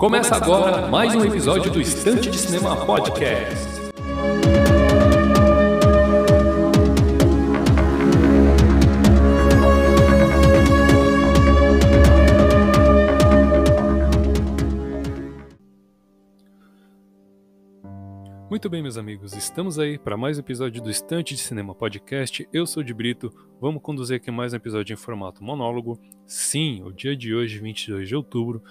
Começa agora mais um episódio do Estante de Cinema Podcast. Muito bem, meus amigos, estamos aí para mais um episódio do Estante de Cinema Podcast. Eu sou de Brito, vamos conduzir aqui mais um episódio em formato monólogo. Sim, o dia de hoje, 22 de outubro,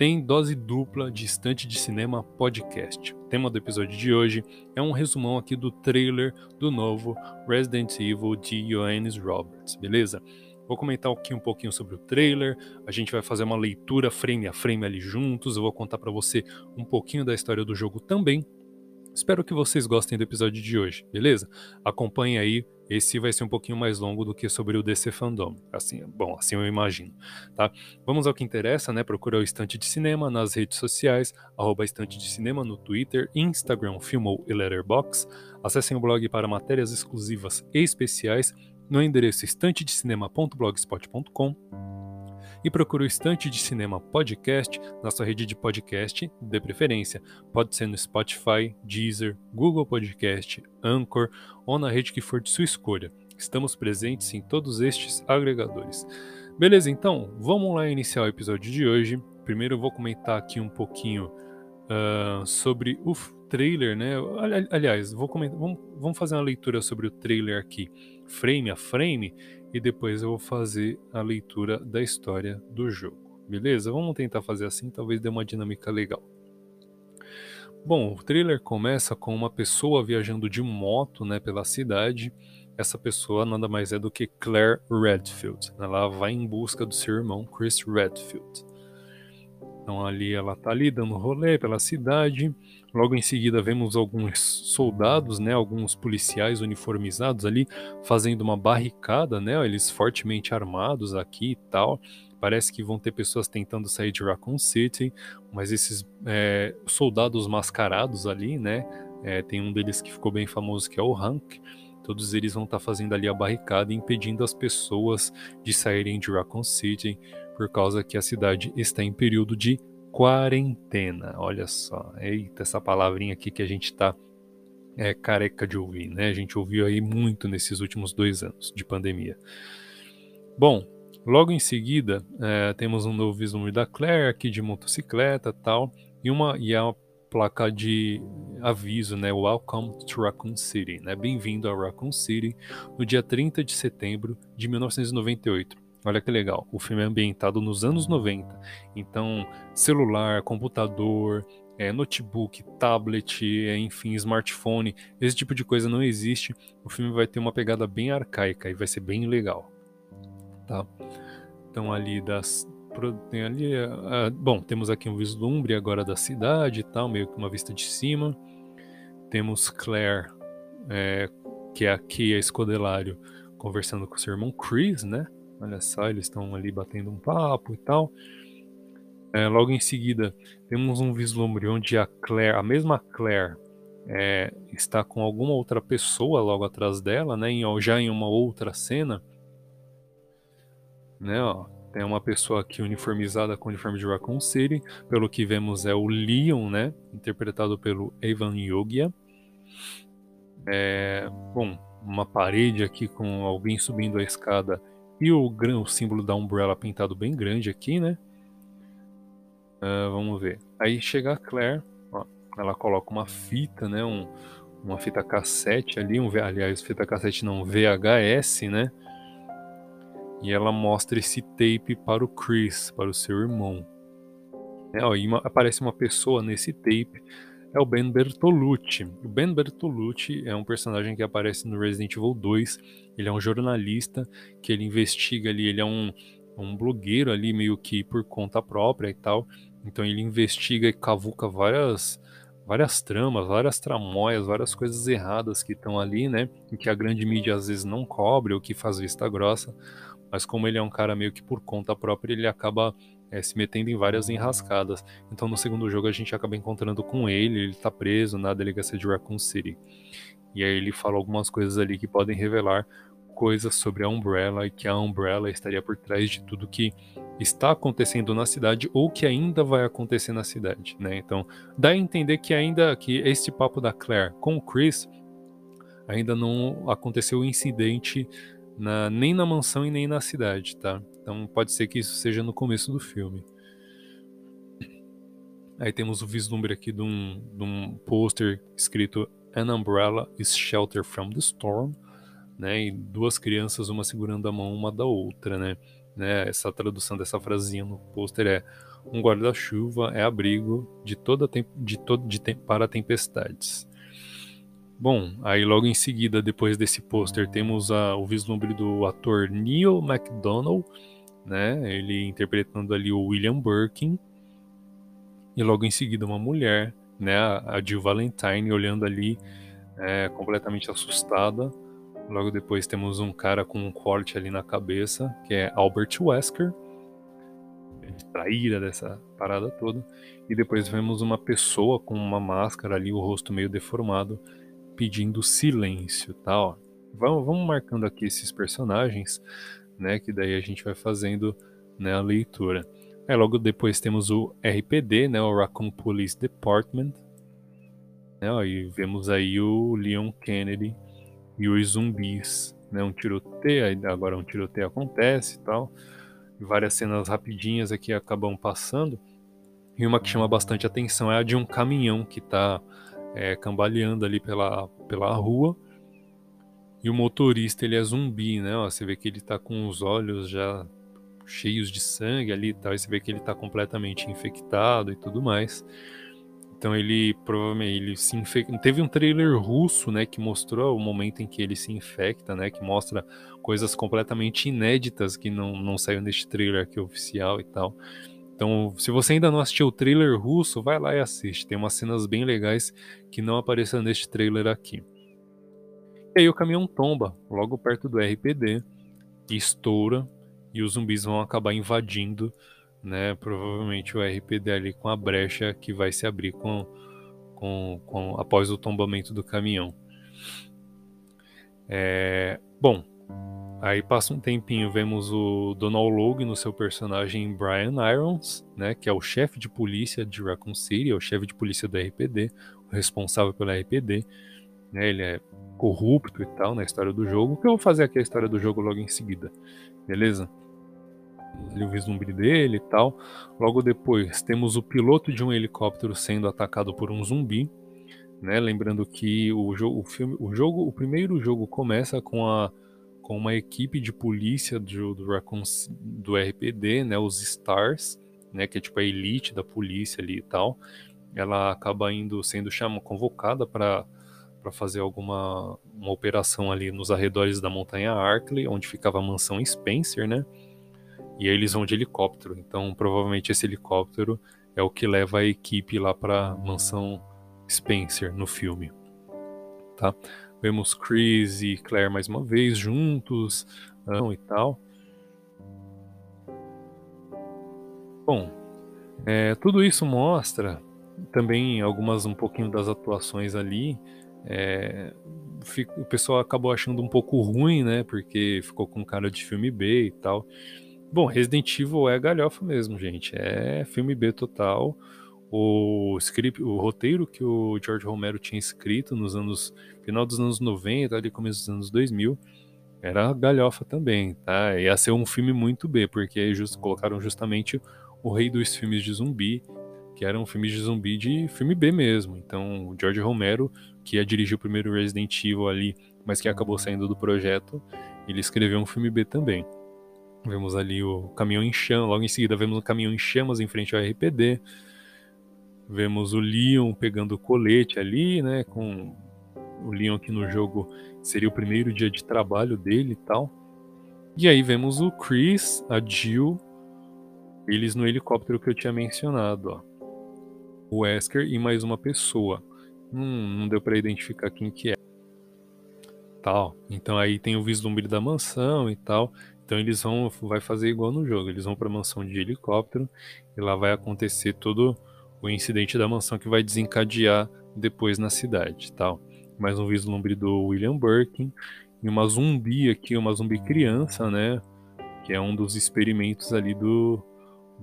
tem dose dupla de Estante de Cinema Podcast. O tema do episódio de hoje é um resumão aqui do trailer do novo Resident Evil de Johannes Roberts, beleza? Vou comentar aqui um pouquinho sobre o trailer, a gente vai fazer uma leitura frame a frame ali juntos, eu vou contar para você um pouquinho da história do jogo também, Espero que vocês gostem do episódio de hoje, beleza? Acompanhe aí, esse vai ser um pouquinho mais longo do que sobre o DC Fandom. Assim, bom, assim eu imagino, tá? Vamos ao que interessa, né? Procura o Estante de Cinema nas redes sociais, arroba Estante de Cinema no Twitter, Instagram, Filmou e Letterboxd. Acessem o blog para matérias exclusivas e especiais no endereço estantedecinema.blogspot.com e procure o Estante de Cinema Podcast na sua rede de podcast de preferência. Pode ser no Spotify, Deezer, Google Podcast, Anchor ou na rede que for de sua escolha. Estamos presentes em todos estes agregadores. Beleza, então vamos lá iniciar o episódio de hoje. Primeiro eu vou comentar aqui um pouquinho uh, sobre o trailer, né? Aliás, vou comentar, vamos, vamos fazer uma leitura sobre o trailer aqui, frame a frame, e depois eu vou fazer a leitura da história do jogo. Beleza? Vamos tentar fazer assim, talvez dê uma dinâmica legal. Bom, o trailer começa com uma pessoa viajando de moto né, pela cidade. Essa pessoa nada mais é do que Claire Redfield. Ela vai em busca do seu irmão Chris Redfield. Então ali ela tá ali dando rolê pela cidade. Logo em seguida vemos alguns soldados, né, alguns policiais uniformizados ali fazendo uma barricada, né, eles fortemente armados aqui e tal. Parece que vão ter pessoas tentando sair de Raccoon City, mas esses é, soldados mascarados ali, né, é, tem um deles que ficou bem famoso que é o Hank. Todos eles vão estar tá fazendo ali a barricada, impedindo as pessoas de saírem de Raccoon City por causa que a cidade está em período de quarentena. Olha só, eita, essa palavrinha aqui que a gente está é, careca de ouvir, né? A gente ouviu aí muito nesses últimos dois anos de pandemia. Bom, logo em seguida é, temos um novo vislumbre da Claire aqui de motocicleta tal, e uma, e a placa de aviso, né? Welcome to Raccoon City, né? Bem-vindo a Raccoon City, no dia 30 de setembro de 1998. Olha que legal, o filme é ambientado nos anos 90. Então, celular, computador, é, notebook, tablet, é, enfim, smartphone, esse tipo de coisa não existe. O filme vai ter uma pegada bem arcaica e vai ser bem legal. Tá? Então, ali das. Tem ali, uh, bom, temos aqui um vislumbre agora da cidade e tal, meio que uma vista de cima. Temos Claire, é, que é aqui a Escodelário, conversando com seu irmão Chris, né? Olha só, eles estão ali batendo um papo e tal. É, logo em seguida, temos um vislumbre onde a Claire, a mesma Claire, é, está com alguma outra pessoa logo atrás dela, né? Em, já em uma outra cena. Né, ó, tem uma pessoa aqui uniformizada com o uniforme de Raccoon City. Pelo que vemos é o Leon, né? Interpretado pelo Evan Yogia. É, bom, uma parede aqui com alguém subindo a escada e o, o símbolo da Umbrella pintado bem grande aqui, né? Uh, vamos ver. Aí chega a Claire, ó, ela coloca uma fita, né? Um, uma fita cassete ali, um, aliás, fita cassete não, VHS, né? E ela mostra esse tape para o Chris, para o seu irmão. É, ó, e uma, aparece uma pessoa nesse tape é o Ben Bertolucci. O Ben Bertolucci é um personagem que aparece no Resident Evil 2. Ele é um jornalista que ele investiga ali, ele é um, um blogueiro ali meio que por conta própria e tal. Então ele investiga e cavuca várias várias tramas, várias tramóias, várias coisas erradas que estão ali, né? Em que a grande mídia às vezes não cobre ou que faz vista grossa. Mas como ele é um cara meio que por conta própria, ele acaba é, se metendo em várias enrascadas. Então no segundo jogo a gente acaba encontrando com ele, ele tá preso na delegacia de Raccoon City. E aí ele fala algumas coisas ali que podem revelar coisas sobre a Umbrella e que a Umbrella estaria por trás de tudo que está acontecendo na cidade ou que ainda vai acontecer na cidade, né? Então, dá a entender que ainda que este papo da Claire com o Chris ainda não aconteceu o incidente na, nem na mansão e nem na cidade, tá? Então pode ser que isso seja no começo do filme. Aí temos o vislumbre aqui de um, de um pôster escrito An umbrella is shelter from the storm, né? E duas crianças, uma segurando a mão uma da outra, né? né? Essa tradução dessa frasinha no pôster é um guarda-chuva é abrigo de toda de todo de para tempestades. Bom, aí logo em seguida, depois desse pôster, temos a, o vislumbre do ator Neil McDonough, né? Ele interpretando ali o William Birkin. E logo em seguida uma mulher, né? A Jill Valentine olhando ali é, completamente assustada. Logo depois temos um cara com um corte ali na cabeça, que é Albert Wesker, traíra dessa parada toda. E depois vemos uma pessoa com uma máscara ali, o rosto meio deformado, pedindo silêncio, tá? Ó. Vamos, vamos marcando aqui esses personagens, né? Que daí a gente vai fazendo né, a leitura. Aí logo depois temos o RPD, né? O Raccoon Police Department. Né, ó, e vemos aí o Leon Kennedy e os zumbis, né? Um tiroteio, agora um tiroteio acontece e tal. várias cenas rapidinhas aqui acabam passando. E uma que chama bastante atenção é a de um caminhão que está é, cambaleando ali pela, pela rua. E o motorista, ele é zumbi, né? Ó, você vê que ele tá com os olhos já cheios de sangue ali e tal. E você vê que ele tá completamente infectado e tudo mais. Então ele provavelmente ele se infecta. Teve um trailer russo, né, que mostrou o momento em que ele se infecta, né, que mostra coisas completamente inéditas que não, não saiu neste trailer aqui oficial e tal. Então, se você ainda não assistiu o trailer russo, vai lá e assiste. Tem umas cenas bem legais que não apareceram neste trailer aqui. E aí o caminhão tomba logo perto do RPD, estoura e os zumbis vão acabar invadindo, né? Provavelmente o RPD ali com a brecha que vai se abrir com, com, com após o tombamento do caminhão. É, bom, Aí passa um tempinho, vemos o Donald Logue no seu personagem Brian Irons, né, que é o chefe de polícia de Raccoon City, é o chefe de polícia do RPD, o responsável pelo RPD. Né, ele é corrupto e tal na história do jogo, que eu vou fazer aqui a história do jogo logo em seguida, beleza? Ele, o vislumbre dele e tal. Logo depois, temos o piloto de um helicóptero sendo atacado por um zumbi. Né? Lembrando que o jogo, o filme, o jogo, o primeiro jogo começa com a com uma equipe de polícia do, do, do RPD, né, os Stars, né, que é tipo a elite da polícia ali e tal. Ela acaba indo sendo chama, convocada para para fazer alguma uma operação ali nos arredores da montanha Arkley, onde ficava a mansão Spencer, né? E aí eles vão de helicóptero. Então, provavelmente esse helicóptero é o que leva a equipe lá para mansão Spencer no filme, tá? Vemos Chris e Claire mais uma vez juntos e tal. Bom, é, tudo isso mostra também algumas um pouquinho das atuações ali. É, o pessoal acabou achando um pouco ruim, né? Porque ficou com cara de filme B e tal. Bom, Resident Evil é galhofa mesmo, gente. É filme B total o script, o roteiro que o George Romero tinha escrito nos anos final dos anos 90, ali começo dos anos 2000, era galhofa também, tá? Ia ser um filme muito B, porque just, colocaram justamente o rei dos filmes de zumbi, que era um filme de zumbi de filme B mesmo. Então, o George Romero, que ia dirigir o primeiro Resident Evil ali, mas que acabou saindo do projeto, ele escreveu um filme B também. Vemos ali o caminhão em chamas, logo em seguida vemos o caminhão em chamas em frente ao RPD. Vemos o Leon pegando o colete ali, né? Com o Leon aqui no jogo seria o primeiro dia de trabalho dele e tal. E aí vemos o Chris, a Jill, eles no helicóptero que eu tinha mencionado, ó. O Wesker e mais uma pessoa. Hum, não deu para identificar quem que é. Tal. Então aí tem o vislumbre da mansão e tal. Então eles vão vai fazer igual no jogo. Eles vão para mansão de helicóptero e lá vai acontecer todo o incidente da mansão que vai desencadear depois na cidade, tal. Mais um vislumbre do William Birkin e uma zumbi aqui, uma zumbi criança, né? Que é um dos experimentos ali do,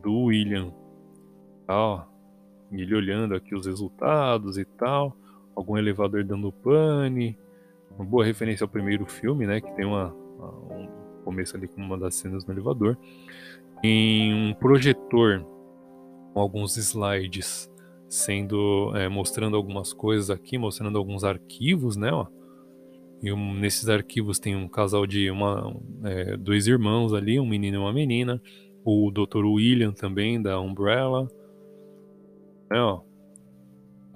do William. Ó, ele olhando aqui os resultados e tal. Algum elevador dando pane. Uma boa referência ao primeiro filme, né? Que tem uma, um começo ali com uma das cenas no elevador. Em um projetor alguns slides sendo é, mostrando algumas coisas aqui, mostrando alguns arquivos, né? Ó. E um, nesses arquivos tem um casal de uma, é, dois irmãos ali, um menino e uma menina. O Dr. William também, da Umbrella. É, ó.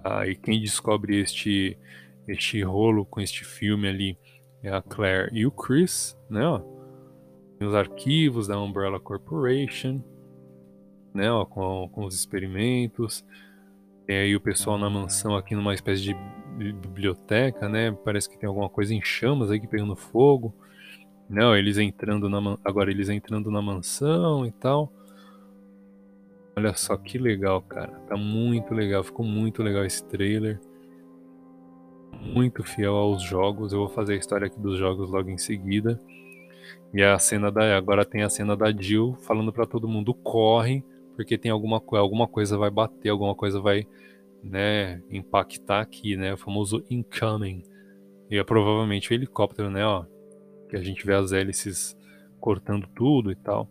Ah, e quem descobre este, este rolo com este filme ali é a Claire e o Chris, né? Ó. Os arquivos da Umbrella Corporation, né? Ó, com, com os experimentos. Tem aí o pessoal na mansão aqui numa espécie de biblioteca, né? Parece que tem alguma coisa em chamas aí que pegando fogo. Não, eles entrando na agora eles entrando na mansão e tal. Olha só que legal, cara. Tá muito legal, ficou muito legal esse trailer. Muito fiel aos jogos. Eu vou fazer a história aqui dos jogos logo em seguida. E a cena da agora tem a cena da Jill falando para todo mundo corre, porque tem alguma alguma coisa vai bater, alguma coisa vai né, impactar aqui, né, o famoso incoming. E é provavelmente o helicóptero, né, ó, que a gente vê as hélices cortando tudo e tal.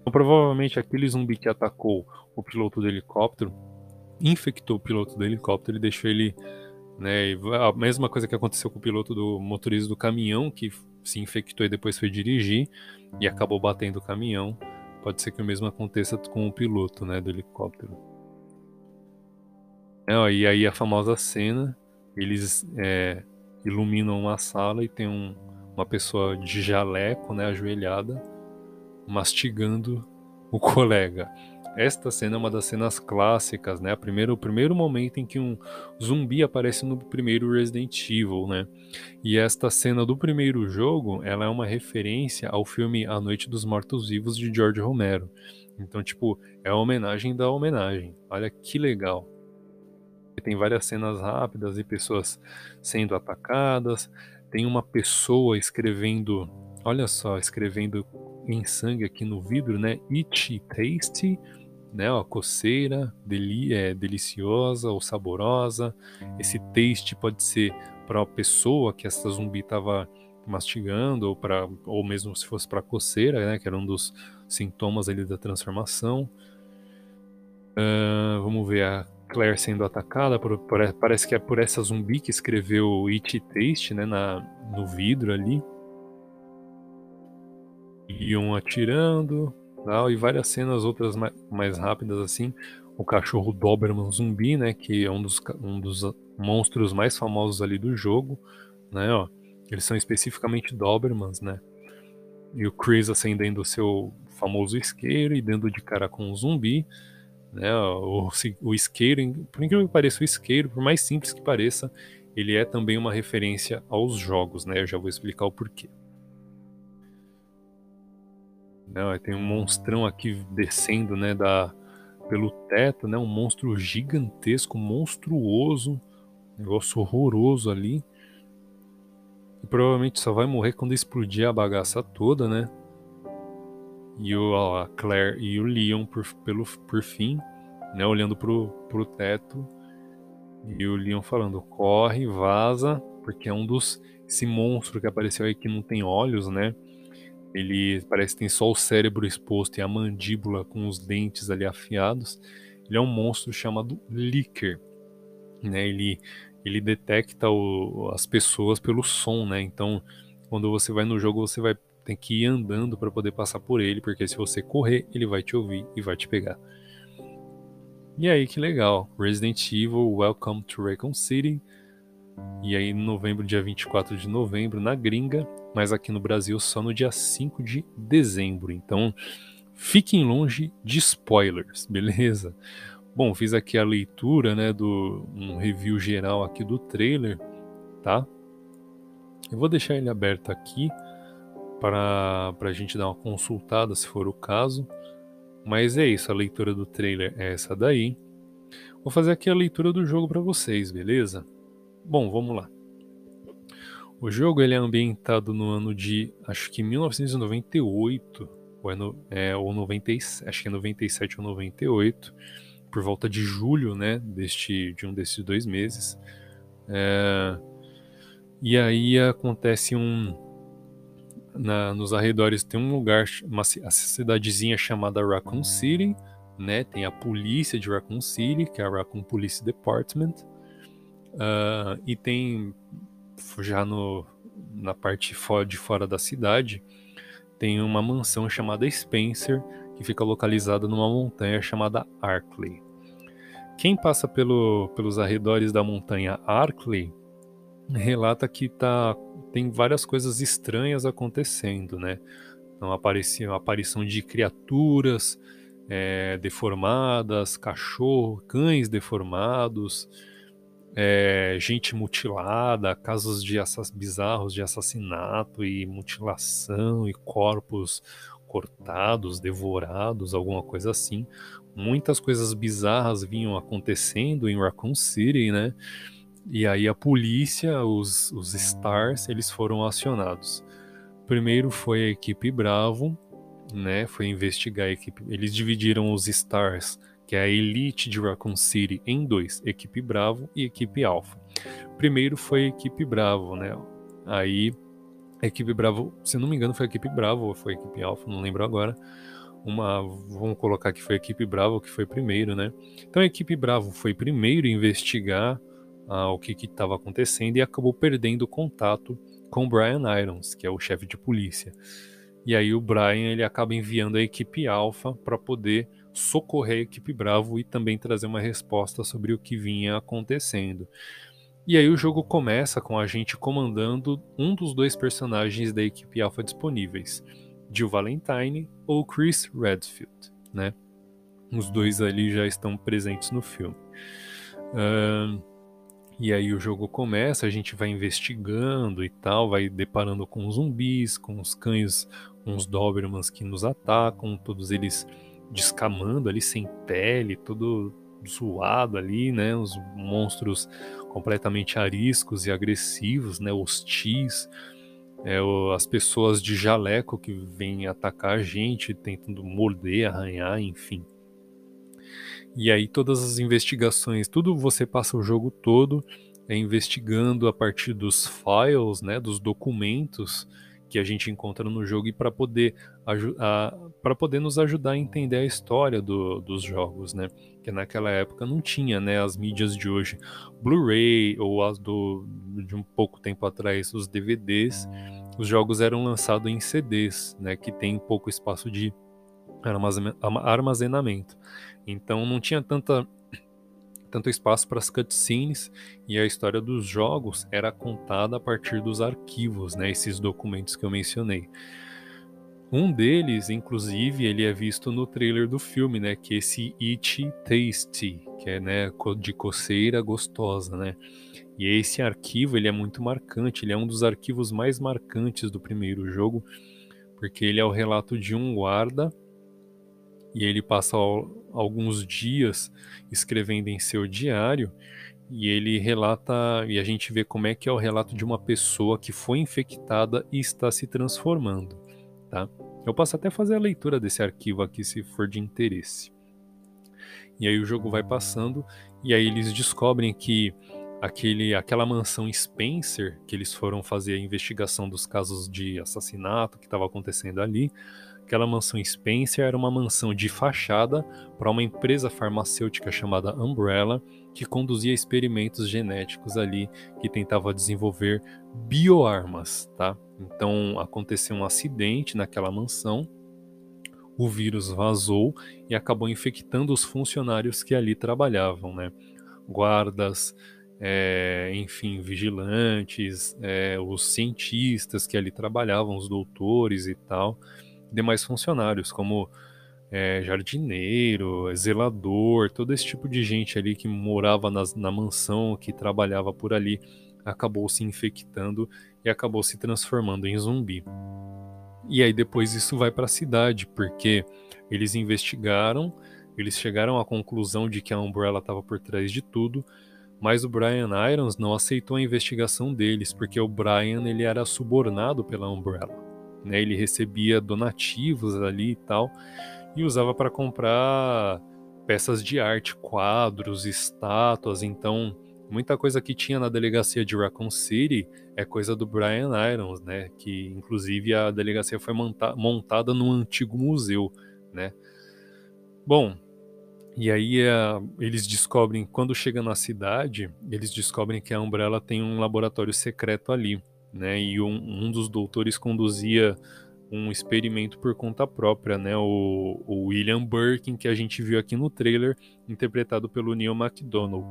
Então, provavelmente aquele zumbi que atacou o piloto do helicóptero infectou o piloto do helicóptero e deixou ele, né, a mesma coisa que aconteceu com o piloto do motorista do caminhão que se infectou e depois foi dirigir e acabou batendo o caminhão. Pode ser que o mesmo aconteça com o piloto, né, do helicóptero. É, e aí a famosa cena, eles é, iluminam uma sala e tem um, uma pessoa de jaleco, né, ajoelhada, mastigando o colega. Esta cena é uma das cenas clássicas, né? Primeiro, o primeiro momento em que um zumbi aparece no primeiro Resident Evil, né? E esta cena do primeiro jogo, ela é uma referência ao filme A Noite dos Mortos-Vivos de George Romero. Então, tipo, é a homenagem da homenagem. Olha que legal tem várias cenas rápidas e pessoas sendo atacadas. Tem uma pessoa escrevendo, olha só, escrevendo em sangue aqui no vidro, né? Itchy tasty, né? Ó, coceira, deli é, deliciosa ou saborosa. Esse taste pode ser para a pessoa que essa zumbi estava mastigando ou para ou mesmo se fosse para coceira, né? Que era um dos sintomas ali da transformação. Uh, vamos ver a Claire sendo atacada, por, por, parece que é por essa zumbi que escreveu It Taste, né, na, no vidro ali. Um atirando, tal, e várias cenas outras mais, mais rápidas assim. O cachorro Doberman zumbi, né, que é um dos, um dos monstros mais famosos ali do jogo, né, ó. Eles são especificamente Dobermans, né. E o Chris acendendo o seu famoso isqueiro e dando de cara com um zumbi. Né? O, o isqueiro, por incrível que pareça, o isqueiro, por mais simples que pareça, ele é também uma referência aos jogos, né? Eu já vou explicar o porquê. Não, tem um monstrão aqui descendo, né, da, pelo teto, né? Um monstro gigantesco, monstruoso, negócio horroroso ali. E provavelmente só vai morrer quando explodir a bagaça toda, né? e o, a Claire e o Leon por, pelo, por fim, né, olhando pro, pro teto e o Leon falando corre, vaza, porque é um dos esse monstro que apareceu aí que não tem olhos, né? Ele parece que tem só o cérebro exposto e a mandíbula com os dentes ali afiados. Ele é um monstro chamado Licker, né? Ele ele detecta o, as pessoas pelo som, né? Então, quando você vai no jogo, você vai tem que ir andando para poder passar por ele, porque se você correr, ele vai te ouvir e vai te pegar. E aí que legal, Resident Evil Welcome to Raccoon City. E aí, em novembro, dia 24 de novembro, na gringa, mas aqui no Brasil só no dia 5 de dezembro. Então, fiquem longe de spoilers, beleza? Bom, fiz aqui a leitura, né, do um review geral aqui do trailer, tá? Eu vou deixar ele aberto aqui para a gente dar uma consultada se for o caso. Mas é isso, a leitura do trailer é essa daí. Vou fazer aqui a leitura do jogo para vocês, beleza? Bom, vamos lá. O jogo ele é ambientado no ano de, acho que 1998, ou, é no, é, ou 90, acho que é 97 ou 98, por volta de julho, né, deste, de um desses dois meses. É, e aí acontece um, na, nos arredores tem um lugar, uma cidadezinha chamada Raccoon City, né? Tem a polícia de Raccoon City, que é a Raccoon Police Department, uh, e tem já no, na parte de fora da cidade, tem uma mansão chamada Spencer, que fica localizada numa montanha chamada Arkley. Quem passa pelo, pelos arredores da montanha Arkley relata que tá, tem várias coisas estranhas acontecendo, né? Então, aparecia a aparição de criaturas é, deformadas, cachorro, cães deformados, é, gente mutilada, casos de bizarros de assassinato e mutilação e corpos cortados, devorados, alguma coisa assim. Muitas coisas bizarras vinham acontecendo em Raccoon City, né? E aí a polícia, os, os Stars, eles foram acionados. Primeiro foi a equipe Bravo, né? Foi investigar a equipe. Eles dividiram os Stars que é a elite de Raccoon City, em dois, equipe Bravo e equipe Alpha. Primeiro foi a equipe Bravo, né? Aí a equipe Bravo, se não me engano, foi a equipe Bravo ou foi a equipe Alpha, não lembro agora. Uma, vamos colocar que foi a equipe Bravo que foi primeiro, né? Então a equipe Bravo foi primeiro investigar ah, o que estava acontecendo e acabou perdendo contato com Brian Irons, que é o chefe de polícia. E aí o Brian ele acaba enviando a equipe Alpha para poder socorrer a equipe Bravo e também trazer uma resposta sobre o que vinha acontecendo. E aí o jogo começa com a gente comandando um dos dois personagens da equipe Alpha disponíveis, Jill Valentine ou Chris Redfield, né? Os dois ali já estão presentes no filme. Uh, e aí o jogo começa, a gente vai investigando e tal, vai deparando com zumbis, com os cães, com os Dobermans que nos atacam, todos eles descamando ali sem pele, todo zoado ali, né? Os monstros completamente ariscos e agressivos, né? Hostis. É, as pessoas de jaleco que vêm atacar a gente, tentando morder, arranhar, enfim. E aí todas as investigações, tudo você passa o jogo todo é investigando a partir dos files, né, dos documentos que a gente encontra no jogo e para poder para poder nos ajudar a entender a história do, dos jogos, né? Que naquela época não tinha, né, as mídias de hoje, Blu-ray ou as do de um pouco tempo atrás os DVDs, os jogos eram lançados em CDs, né, que tem pouco espaço de armazenamento. Então não tinha tanta tanto espaço para as cutscenes e a história dos jogos era contada a partir dos arquivos, né, esses documentos que eu mencionei. Um deles, inclusive, ele é visto no trailer do filme, né, que é esse Itchy Tasty, que é, né, de coceira gostosa, né? E esse arquivo, ele é muito marcante, ele é um dos arquivos mais marcantes do primeiro jogo, porque ele é o relato de um guarda e ele passa alguns dias escrevendo em seu diário e ele relata e a gente vê como é que é o relato de uma pessoa que foi infectada e está se transformando, tá? Eu posso até fazer a leitura desse arquivo aqui se for de interesse. E aí o jogo vai passando e aí eles descobrem que aquele, aquela mansão Spencer que eles foram fazer a investigação dos casos de assassinato que estava acontecendo ali, Aquela mansão Spencer era uma mansão de fachada para uma empresa farmacêutica chamada Umbrella, que conduzia experimentos genéticos ali, que tentava desenvolver bioarmas, tá? Então aconteceu um acidente naquela mansão, o vírus vazou e acabou infectando os funcionários que ali trabalhavam, né? Guardas, é, enfim, vigilantes, é, os cientistas que ali trabalhavam, os doutores e tal demais funcionários, como é, jardineiro, zelador, todo esse tipo de gente ali que morava nas, na mansão, que trabalhava por ali, acabou se infectando e acabou se transformando em zumbi. E aí depois isso vai para a cidade, porque eles investigaram, eles chegaram à conclusão de que a Umbrella estava por trás de tudo, mas o Brian Irons não aceitou a investigação deles, porque o Brian ele era subornado pela Umbrella. Né? Ele recebia donativos ali e tal, e usava para comprar peças de arte, quadros, estátuas. Então, muita coisa que tinha na delegacia de Raccoon City é coisa do Brian Irons, né? Que inclusive a delegacia foi monta montada num antigo museu, né? Bom, e aí uh, eles descobrem, quando chega na cidade, eles descobrem que a Umbrella tem um laboratório secreto ali, né? E um, um dos doutores conduzia um experimento por conta própria, né? O, o, William Birkin, que a gente viu aqui no trailer, interpretado pelo Neil McDonald.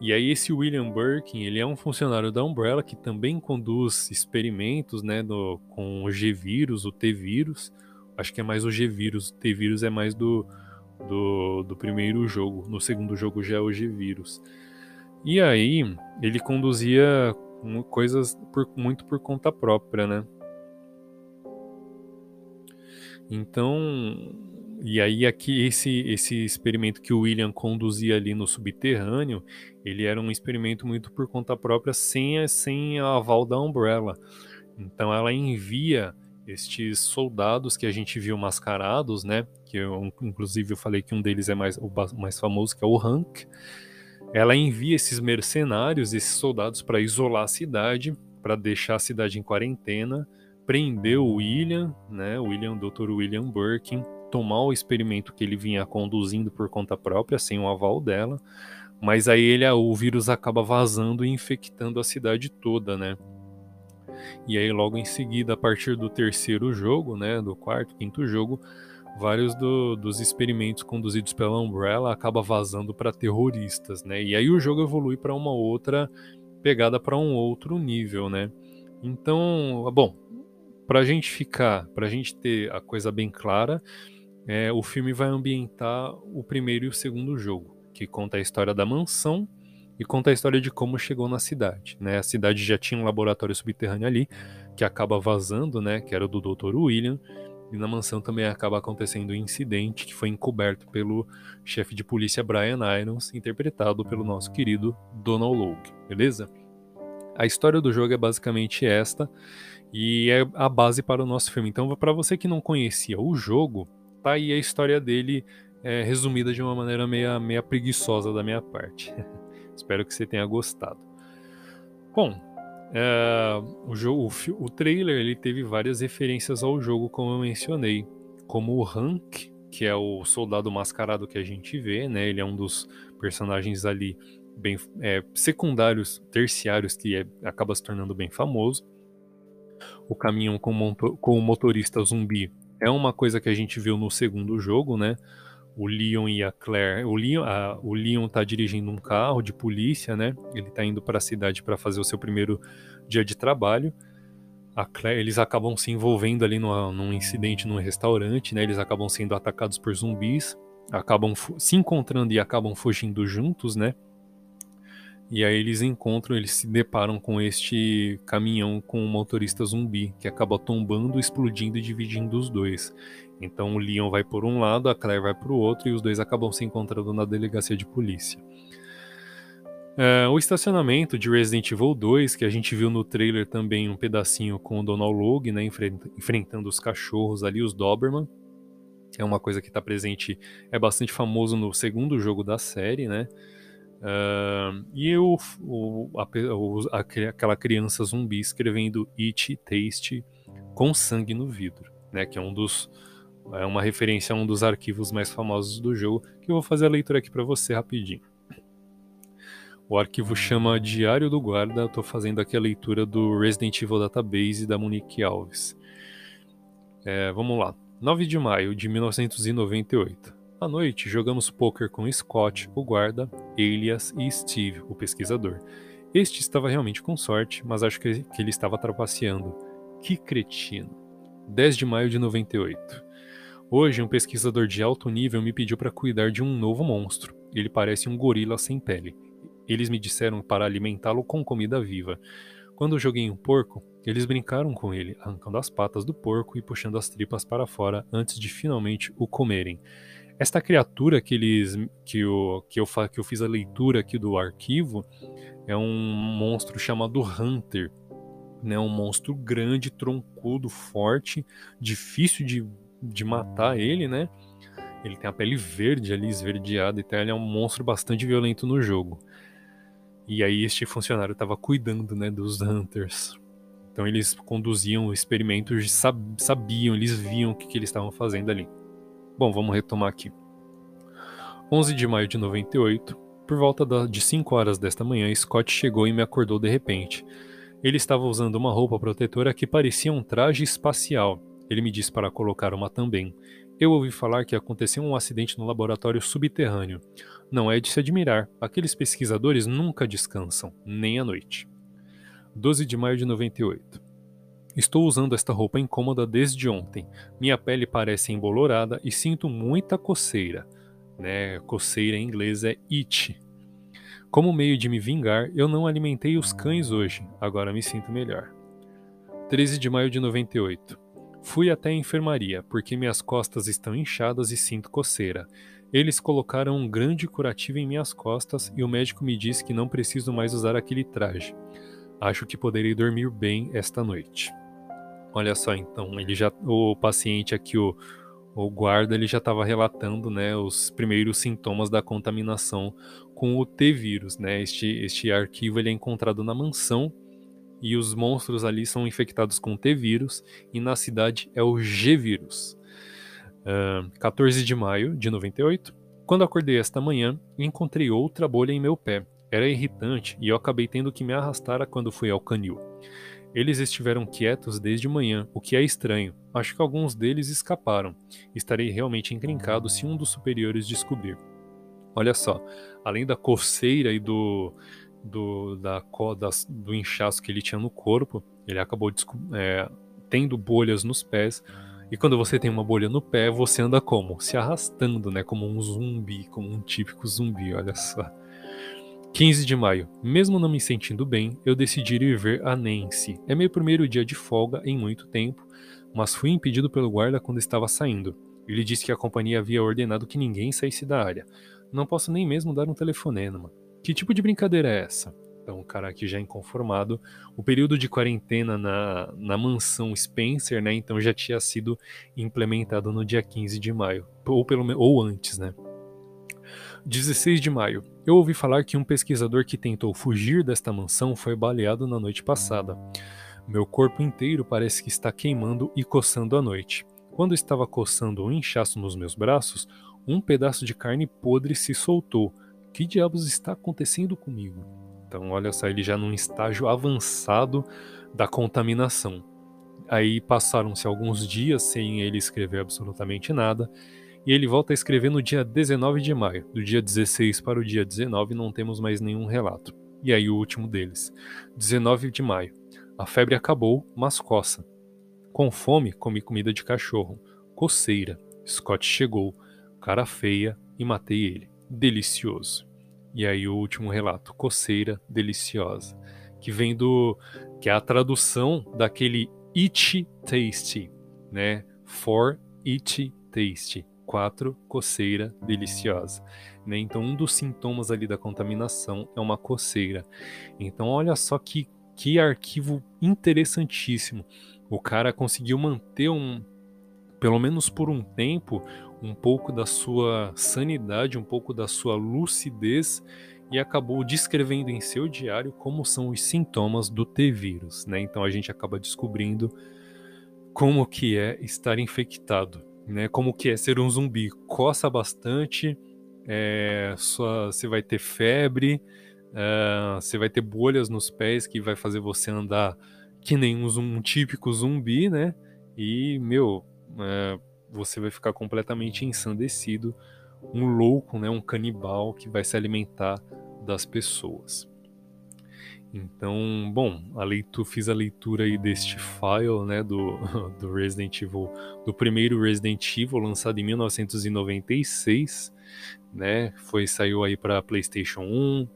E aí esse William Birkin, ele é um funcionário da Umbrella que também conduz experimentos, né, com o G-vírus, o T-vírus. Acho que é mais o G-vírus, o T-vírus é mais do do, do primeiro jogo. No segundo jogo já é o G-Vírus. E aí ele conduzia coisas por, muito por conta própria, né? Então, e aí aqui esse esse experimento que o William conduzia ali no subterrâneo, ele era um experimento muito por conta própria, sem sem a aval da Umbrella. Então ela envia estes soldados que a gente viu mascarados, né? Que eu, inclusive eu falei que um deles é mais o mais famoso, que é o Hank. Ela envia esses mercenários, esses soldados, para isolar a cidade, para deixar a cidade em quarentena, prender o William, né? O William, Dr. William Birkin, tomar o experimento que ele vinha conduzindo por conta própria, sem o aval dela. Mas aí ele, o vírus acaba vazando e infectando a cidade toda, né? E aí, logo em seguida, a partir do terceiro jogo, né, do quarto, quinto jogo, vários do, dos experimentos conduzidos pela Umbrella acaba vazando para terroristas, né? E aí o jogo evolui para uma outra pegada para um outro nível, né? Então, bom, para a gente ficar, para a gente ter a coisa bem clara, é, o filme vai ambientar o primeiro e o segundo jogo, que conta a história da mansão e conta a história de como chegou na cidade. Né? A cidade já tinha um laboratório subterrâneo ali, que acaba vazando, né? que era o do Dr. William, e na mansão também acaba acontecendo um incidente que foi encoberto pelo chefe de polícia Brian Irons, interpretado pelo nosso querido Donald Logue, beleza? A história do jogo é basicamente esta e é a base para o nosso filme. Então, para você que não conhecia o jogo, tá aí a história dele é, resumida de uma maneira meia, meia preguiçosa da minha parte. Espero que você tenha gostado. Bom, é, o, jogo, o, o trailer ele teve várias referências ao jogo, como eu mencionei, como o Hank, que é o soldado mascarado que a gente vê, né? Ele é um dos personagens ali bem é, secundários, terciários que é, acaba se tornando bem famoso. O caminhão com, com o motorista zumbi é uma coisa que a gente viu no segundo jogo, né? O Leon e a Claire. O Leon, a, o Leon tá dirigindo um carro de polícia, né? Ele tá indo para a cidade para fazer o seu primeiro dia de trabalho. A Claire, eles acabam se envolvendo ali numa, num incidente num restaurante, né? Eles acabam sendo atacados por zumbis, acabam se encontrando e acabam fugindo juntos, né? E aí eles encontram, eles se deparam com este caminhão com um motorista zumbi que acaba tombando, explodindo e dividindo os dois. Então o Leon vai por um lado, a Claire vai para o outro e os dois acabam se encontrando na delegacia de polícia. É, o estacionamento de Resident Evil 2, que a gente viu no trailer também um pedacinho com o Donald Logue, né, enfrentando os cachorros ali, os Doberman. É uma coisa que está presente, é bastante famoso no segundo jogo da série, né? Uh, e o, o, a, o, aquela criança zumbi escrevendo It Taste com sangue no vidro, né? Que é um dos é uma referência a um dos arquivos mais famosos do jogo, que eu vou fazer a leitura aqui para você rapidinho. O arquivo chama Diário do Guarda, estou fazendo aqui a leitura do Resident Evil Database da Monique Alves. É, vamos lá. 9 de maio de 1998. À noite, jogamos poker com Scott, o guarda, Elias e Steve, o pesquisador. Este estava realmente com sorte, mas acho que, ele estava trapaceando. Que cretino. 10 de maio de 98. Hoje, um pesquisador de alto nível me pediu para cuidar de um novo monstro. Ele parece um gorila sem pele. Eles me disseram para alimentá-lo com comida viva. Quando joguei um porco, eles brincaram com ele, arrancando as patas do porco e puxando as tripas para fora antes de finalmente o comerem. esta criatura que eles que eu, que eu, que eu fiz a leitura aqui do arquivo é um monstro chamado Hunter, né? Um monstro grande, troncudo, forte, difícil de, de matar ele, né? Ele tem a pele verde ali, esverdeada, então ele é um monstro bastante violento no jogo. E aí este funcionário estava cuidando, né, dos Hunters. Então eles conduziam experimentos, sabiam, eles viam o que, que eles estavam fazendo ali. Bom, vamos retomar aqui. 11 de maio de 98, por volta de 5 horas desta manhã, Scott chegou e me acordou de repente. Ele estava usando uma roupa protetora que parecia um traje espacial. Ele me disse para colocar uma também. Eu ouvi falar que aconteceu um acidente no laboratório subterrâneo. Não é de se admirar, aqueles pesquisadores nunca descansam, nem à noite. 12 de maio de 98. Estou usando esta roupa incômoda desde ontem. Minha pele parece embolorada e sinto muita coceira. Né? Coceira em inglês é itch. Como meio de me vingar, eu não alimentei os cães hoje. Agora me sinto melhor. 13 de maio de 98. Fui até a enfermaria, porque minhas costas estão inchadas e sinto coceira. Eles colocaram um grande curativo em minhas costas e o médico me disse que não preciso mais usar aquele traje. Acho que poderei dormir bem esta noite. Olha só, então, ele já, o paciente aqui, o, o guarda, ele já estava relatando, né, os primeiros sintomas da contaminação com o T-vírus, né? Este, este arquivo ele é encontrado na mansão e os monstros ali são infectados com T-vírus e na cidade é o G-vírus. Uh, 14 de maio de 98, quando acordei esta manhã, encontrei outra bolha em meu pé. Era irritante e eu acabei tendo que me arrastar quando fui ao canil. Eles estiveram quietos desde manhã, o que é estranho. Acho que alguns deles escaparam. Estarei realmente encrencado se um dos superiores descobrir. Olha só, além da coceira e do, do, da, do inchaço que ele tinha no corpo, ele acabou é, tendo bolhas nos pés. E quando você tem uma bolha no pé, você anda como? Se arrastando, né? Como um zumbi, como um típico zumbi, olha só. 15 de maio. Mesmo não me sentindo bem, eu decidi ir ver a Nancy. É meu primeiro dia de folga em muito tempo, mas fui impedido pelo guarda quando estava saindo. Ele disse que a companhia havia ordenado que ninguém saísse da área. Não posso nem mesmo dar um telefonema. Que tipo de brincadeira é essa? Então, o cara aqui já inconformado. O período de quarentena na, na mansão Spencer, né? Então já tinha sido implementado no dia 15 de maio. Ou, pelo, ou antes, né? 16 de maio. Eu ouvi falar que um pesquisador que tentou fugir desta mansão foi baleado na noite passada. Meu corpo inteiro parece que está queimando e coçando à noite. Quando estava coçando um inchaço nos meus braços, um pedaço de carne podre se soltou que diabos está acontecendo comigo? Então, olha só, ele já num estágio avançado da contaminação. Aí passaram-se alguns dias sem ele escrever absolutamente nada, e ele volta a escrever no dia 19 de maio. Do dia 16 para o dia 19 não temos mais nenhum relato. E aí o último deles. 19 de maio. A febre acabou, mas coça. Com fome, comi comida de cachorro. Coceira. Scott chegou. Cara feia e matei ele delicioso. E aí o último relato, coceira deliciosa, que vem do que é a tradução daquele it tasty, né? For it tasty, quatro coceira deliciosa, né? Então um dos sintomas ali da contaminação é uma coceira. Então olha só que que arquivo interessantíssimo. O cara conseguiu manter um pelo menos por um tempo um pouco da sua sanidade, um pouco da sua lucidez e acabou descrevendo em seu diário como são os sintomas do T-vírus, né? Então a gente acaba descobrindo como que é estar infectado, né? Como que é ser um zumbi, coça bastante, é, sua, você vai ter febre, é, você vai ter bolhas nos pés que vai fazer você andar que nem um, um típico zumbi, né? E meu, é, você vai ficar completamente ensandecido, um louco, né, um canibal que vai se alimentar das pessoas. Então, bom, a leitura, fiz a leitura aí deste file, né, do, do Resident Evil, do primeiro Resident Evil, lançado em 1996, né, foi, saiu aí para Playstation 1,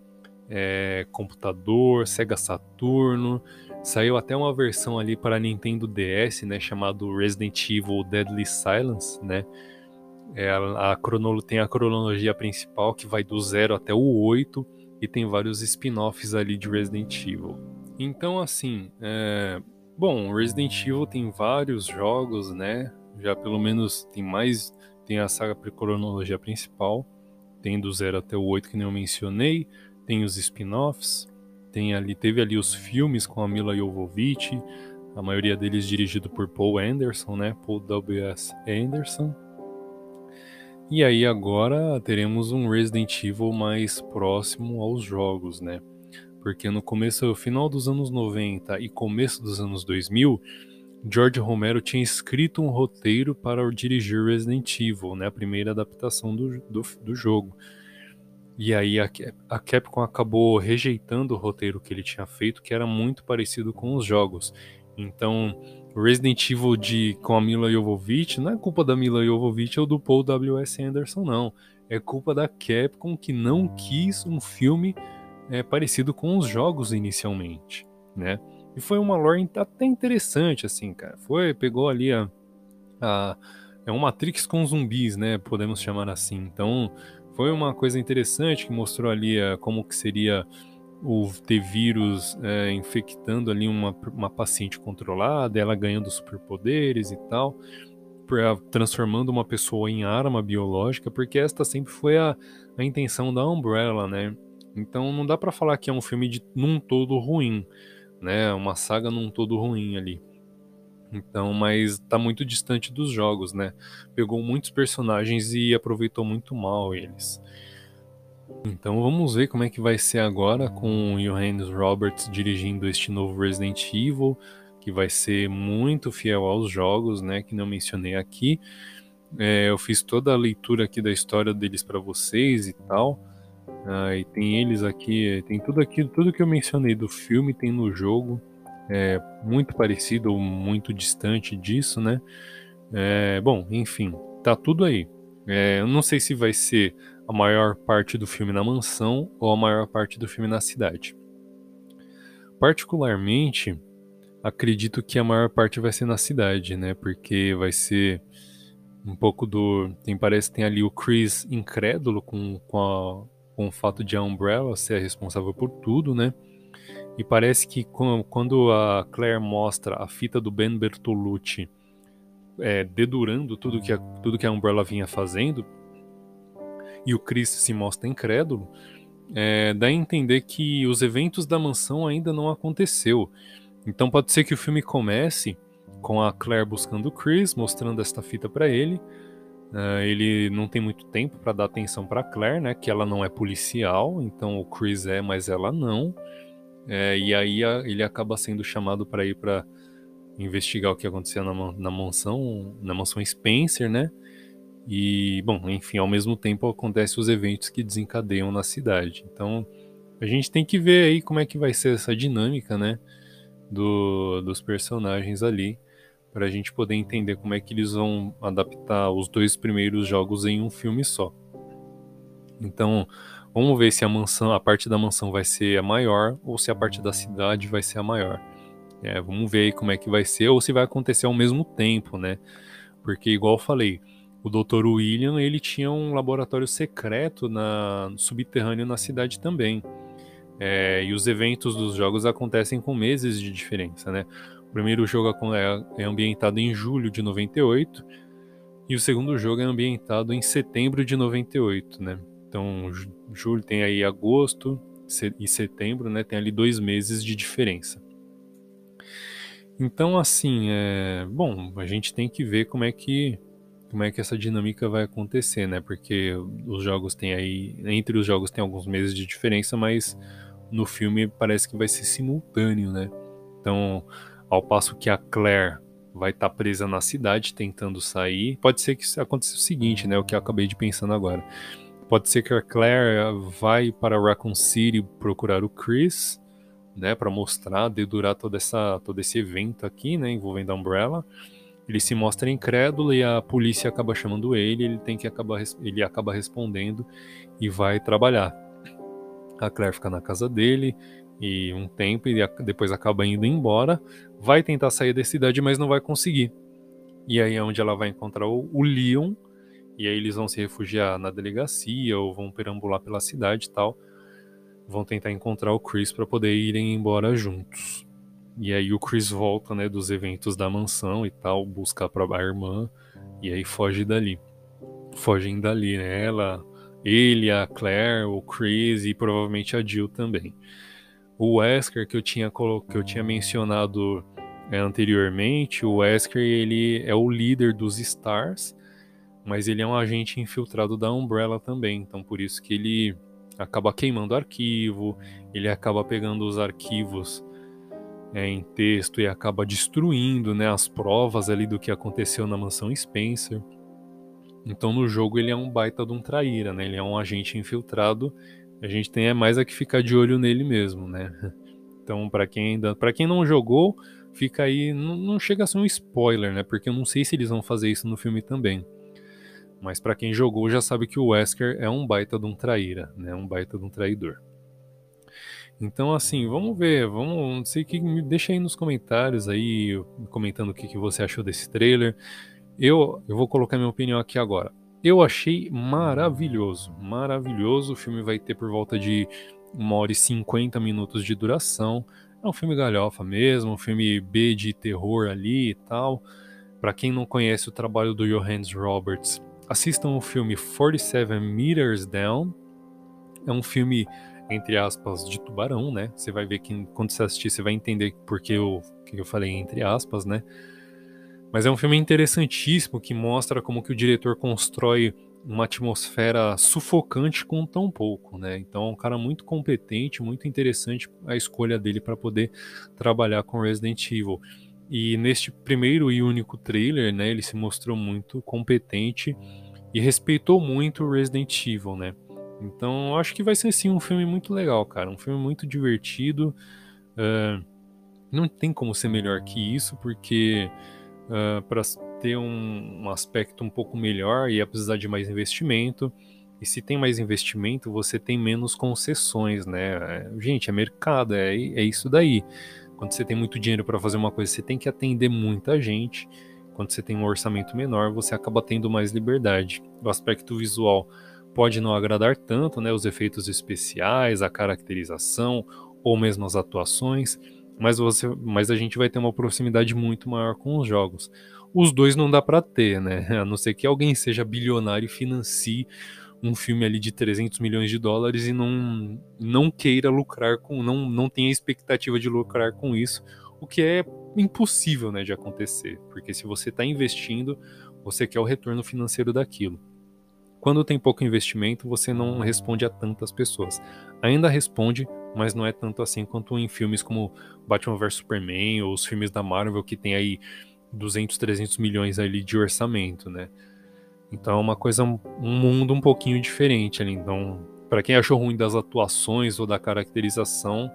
é, computador, Sega Saturno, Saiu até uma versão ali para Nintendo DS, né, chamado Resident Evil Deadly Silence, né? É, a, a tem a cronologia principal que vai do 0 até o 8 e tem vários spin-offs ali de Resident Evil. Então, assim, é... bom, Resident Evil tem vários jogos, né? Já pelo menos tem mais. Tem a saga cronologia principal, tem do 0 até o 8 que nem eu mencionei, tem os spin-offs, tem ali, teve ali os filmes com a Mila Jovovich, a maioria deles dirigido por Paul Anderson, né? Paul W.S. Anderson. E aí agora teremos um Resident Evil mais próximo aos jogos, né? Porque no começo, final dos anos 90 e começo dos anos 2000, George Romero tinha escrito um roteiro para dirigir Resident Evil, né? A primeira adaptação do, do, do jogo. E aí a, a Capcom acabou rejeitando o roteiro que ele tinha feito, que era muito parecido com os jogos. Então, Resident Evil de, com a Mila Jovovich não é culpa da Mila Jovovich ou do Paul W.S. Anderson, não. É culpa da Capcom que não quis um filme é, parecido com os jogos inicialmente, né? E foi uma lore até interessante, assim, cara. Foi, pegou ali a, a é um Matrix com zumbis, né? Podemos chamar assim. Então, foi uma coisa interessante que mostrou ali a, como que seria o ter vírus é, infectando ali uma, uma paciente controlada, ela ganhando superpoderes e tal, pra, transformando uma pessoa em arma biológica, porque esta sempre foi a, a intenção da Umbrella, né? Então não dá para falar que é um filme de num todo ruim, né? Uma saga num todo ruim ali. Então, mas tá muito distante dos jogos, né? Pegou muitos personagens e aproveitou muito mal eles. Então vamos ver como é que vai ser agora com o Johannes Roberts dirigindo este novo Resident Evil, que vai ser muito fiel aos jogos, né? Que não mencionei aqui. É, eu fiz toda a leitura aqui da história deles para vocês e tal. Ah, e tem eles aqui, tem tudo aquilo, tudo que eu mencionei do filme tem no jogo. É muito parecido ou muito distante disso, né? É, bom, enfim, tá tudo aí. É, eu não sei se vai ser a maior parte do filme na mansão ou a maior parte do filme na cidade. Particularmente, acredito que a maior parte vai ser na cidade, né? Porque vai ser um pouco do. Tem, parece que tem ali o Chris incrédulo com, com, a, com o fato de a Umbrella ser responsável por tudo, né? E parece que quando a Claire mostra a fita do Ben Bertolucci é, dedurando tudo que, a, tudo que a Umbrella vinha fazendo, e o Chris se mostra incrédulo, é, dá a entender que os eventos da mansão ainda não aconteceu. Então pode ser que o filme comece com a Claire buscando o Chris, mostrando esta fita para ele. Uh, ele não tem muito tempo para dar atenção para Claire, né? Que ela não é policial, então o Chris é, mas ela não. É, e aí a, ele acaba sendo chamado para ir para investigar o que aconteceu na, na mansão, na mansão Spencer, né? E, bom, enfim, ao mesmo tempo acontecem os eventos que desencadeiam na cidade. Então, a gente tem que ver aí como é que vai ser essa dinâmica, né, do, dos personagens ali, para a gente poder entender como é que eles vão adaptar os dois primeiros jogos em um filme só. Então, vamos ver se a mansão, a parte da mansão vai ser a maior ou se a parte da cidade vai ser a maior. É, vamos ver aí como é que vai ser ou se vai acontecer ao mesmo tempo, né? Porque igual eu falei, o Dr. William ele tinha um laboratório secreto na, subterrâneo na cidade também. É, e os eventos dos jogos acontecem com meses de diferença, né? O primeiro jogo é, é ambientado em julho de 98 e o segundo jogo é ambientado em setembro de 98, né? Então, julho tem aí agosto e setembro, né? Tem ali dois meses de diferença. Então, assim, é... bom, a gente tem que ver como é que como é que essa dinâmica vai acontecer, né? Porque os jogos têm aí, entre os jogos tem alguns meses de diferença, mas no filme parece que vai ser simultâneo, né? Então, ao passo que a Claire vai estar tá presa na cidade tentando sair, pode ser que aconteça o seguinte, né? O que eu acabei de pensando agora. Pode ser que a Claire vai para Raccoon City procurar o Chris, né, para mostrar, dedurar toda essa todo esse evento aqui, né, envolvendo a Umbrella. Ele se mostra incrédulo e a polícia acaba chamando ele, ele tem que acabar ele acaba respondendo e vai trabalhar. A Claire fica na casa dele e um tempo e depois acaba indo embora, vai tentar sair da cidade, mas não vai conseguir. E aí é onde ela vai encontrar o, o Leon e aí eles vão se refugiar na delegacia ou vão perambular pela cidade e tal. Vão tentar encontrar o Chris para poder irem embora juntos. E aí o Chris volta, né, dos eventos da mansão e tal, busca a irmã e aí foge dali. Fogem dali, né? Ela, ele, a Claire, o Chris e provavelmente a Jill também. O Wesker que eu tinha que eu tinha mencionado é, anteriormente, o Wesker ele é o líder dos Stars, mas ele é um agente infiltrado da Umbrella também, então por isso que ele acaba queimando arquivo, ele acaba pegando os arquivos é, em texto e acaba destruindo né, as provas ali do que aconteceu na mansão Spencer. Então no jogo ele é um baita de um traíra, né? Ele é um agente infiltrado. A gente tem é mais a que ficar de olho nele mesmo, né? Então para quem ainda, para quem não jogou, fica aí, não, não, chega a ser um spoiler, né? Porque eu não sei se eles vão fazer isso no filme também. Mas para quem jogou já sabe que o Wesker é um baita de um traíra, né? Um baita de um traidor. Então, assim, vamos ver, vamos, não sei que deixa aí nos comentários aí, comentando o que, que você achou desse trailer. Eu, eu vou colocar minha opinião aqui agora. Eu achei maravilhoso, maravilhoso. O filme vai ter por volta de uma hora e 50 minutos de duração. É um filme galhofa mesmo, um filme B de terror ali e tal. Para quem não conhece o trabalho do Johannes Roberts, assistam o filme 47 Meters Down. É um filme entre aspas, de tubarão, né? Você vai ver que quando você assistir, você vai entender porque eu, que eu falei entre aspas, né? Mas é um filme interessantíssimo que mostra como que o diretor constrói uma atmosfera sufocante com tão pouco, né? Então é um cara muito competente, muito interessante a escolha dele para poder trabalhar com Resident Evil. E neste primeiro e único trailer, né, ele se mostrou muito competente e respeitou muito Resident Evil, né? Então, eu acho que vai ser sim um filme muito legal, cara. Um filme muito divertido. Uh, não tem como ser melhor que isso, porque uh, para ter um, um, aspecto um pouco melhor ia precisar de mais investimento. E se tem mais investimento, você tem menos concessões, né? Gente, é mercado, é, é isso daí. Quando você tem muito dinheiro para fazer uma coisa, você tem que atender muita gente. Quando você tem um orçamento menor, você acaba tendo mais liberdade. O aspecto visual pode não agradar tanto, né, os efeitos especiais, a caracterização ou mesmo as atuações, mas você, mas a gente vai ter uma proximidade muito maior com os jogos. Os dois não dá para ter, né? A não ser que alguém seja bilionário e financie um filme ali de 300 milhões de dólares e não, não queira lucrar com, não, não tenha expectativa de lucrar com isso, o que é impossível, né, de acontecer, porque se você está investindo, você quer o retorno financeiro daquilo. Quando tem pouco investimento, você não responde a tantas pessoas. Ainda responde, mas não é tanto assim quanto em filmes como Batman vs Superman ou os filmes da Marvel que tem aí 200, 300 milhões ali de orçamento, né? Então é uma coisa, um mundo um pouquinho diferente ali. Então, para quem achou ruim das atuações ou da caracterização,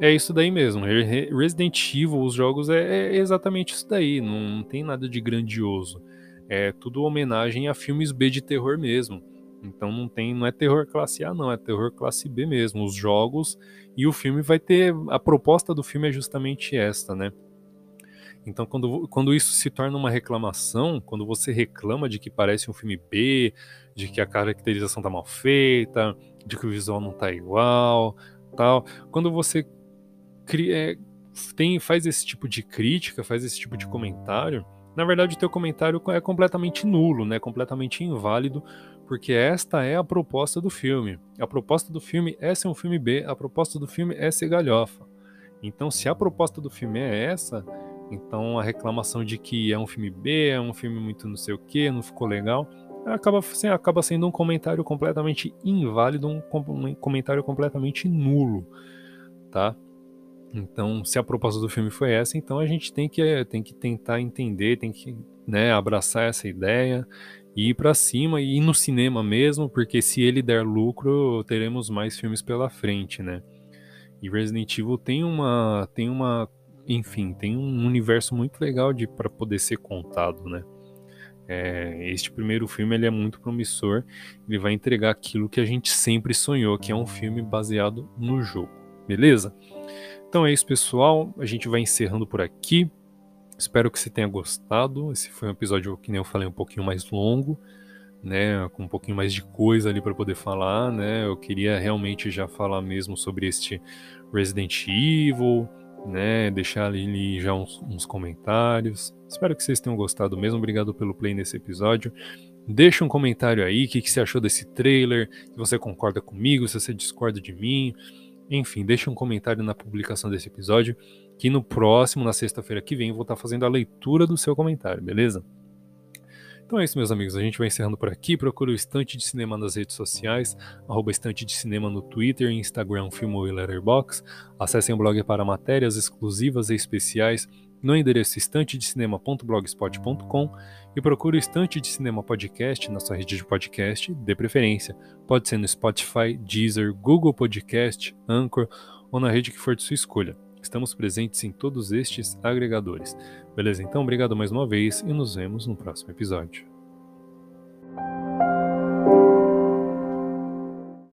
é isso daí mesmo. Resident Evil, os jogos, é, é exatamente isso daí. Não tem nada de grandioso é tudo homenagem a filmes B de terror mesmo. Então não tem, não é terror classe A não, é terror classe B mesmo. Os jogos e o filme vai ter a proposta do filme é justamente esta, né? Então quando, quando isso se torna uma reclamação, quando você reclama de que parece um filme B, de que a caracterização tá mal feita, de que o visual não tá igual, tal, quando você cria, é, tem, faz esse tipo de crítica, faz esse tipo de comentário, na verdade, o teu comentário é completamente nulo, né? Completamente inválido, porque esta é a proposta do filme. A proposta do filme é ser um filme B, a proposta do filme é ser galhofa. Então, se a proposta do filme é essa, então a reclamação de que é um filme B, é um filme muito não sei o que, não ficou legal, acaba, assim, acaba sendo um comentário completamente inválido, um, comentário completamente nulo, tá? Então, se a proposta do filme foi essa, então a gente tem que, tem que tentar entender, tem que né, abraçar essa ideia e ir para cima e ir no cinema mesmo, porque se ele der lucro, teremos mais filmes pela frente, né? E Resident Evil tem uma, tem uma, enfim, tem um universo muito legal de para poder ser contado, né? É, este primeiro filme ele é muito promissor, ele vai entregar aquilo que a gente sempre sonhou, que é um filme baseado no jogo, beleza? Então é isso, pessoal. A gente vai encerrando por aqui. Espero que você tenha gostado. Esse foi um episódio que nem eu falei um pouquinho mais longo, né, com um pouquinho mais de coisa ali para poder falar, né? Eu queria realmente já falar mesmo sobre este Resident Evil, né? Deixar ali já uns, uns comentários. Espero que vocês tenham gostado mesmo. Obrigado pelo play nesse episódio. Deixa um comentário aí, o que, que você achou desse trailer, se você concorda comigo, se você discorda de mim. Enfim, deixa um comentário na publicação desse episódio, que no próximo, na sexta-feira que vem, eu vou estar fazendo a leitura do seu comentário, beleza? Então é isso, meus amigos. A gente vai encerrando por aqui. Procure o Estante de Cinema nas redes sociais, arroba Estante de Cinema no Twitter, Instagram, Filmo e Letterboxd. Acessem o blog para matérias exclusivas e especiais no endereço estantedecinema.blogspot.com e procure o Estante de Cinema Podcast na sua rede de podcast, de preferência. Pode ser no Spotify, Deezer, Google Podcast, Anchor ou na rede que for de sua escolha. Estamos presentes em todos estes agregadores. Beleza? Então, obrigado mais uma vez e nos vemos no próximo episódio.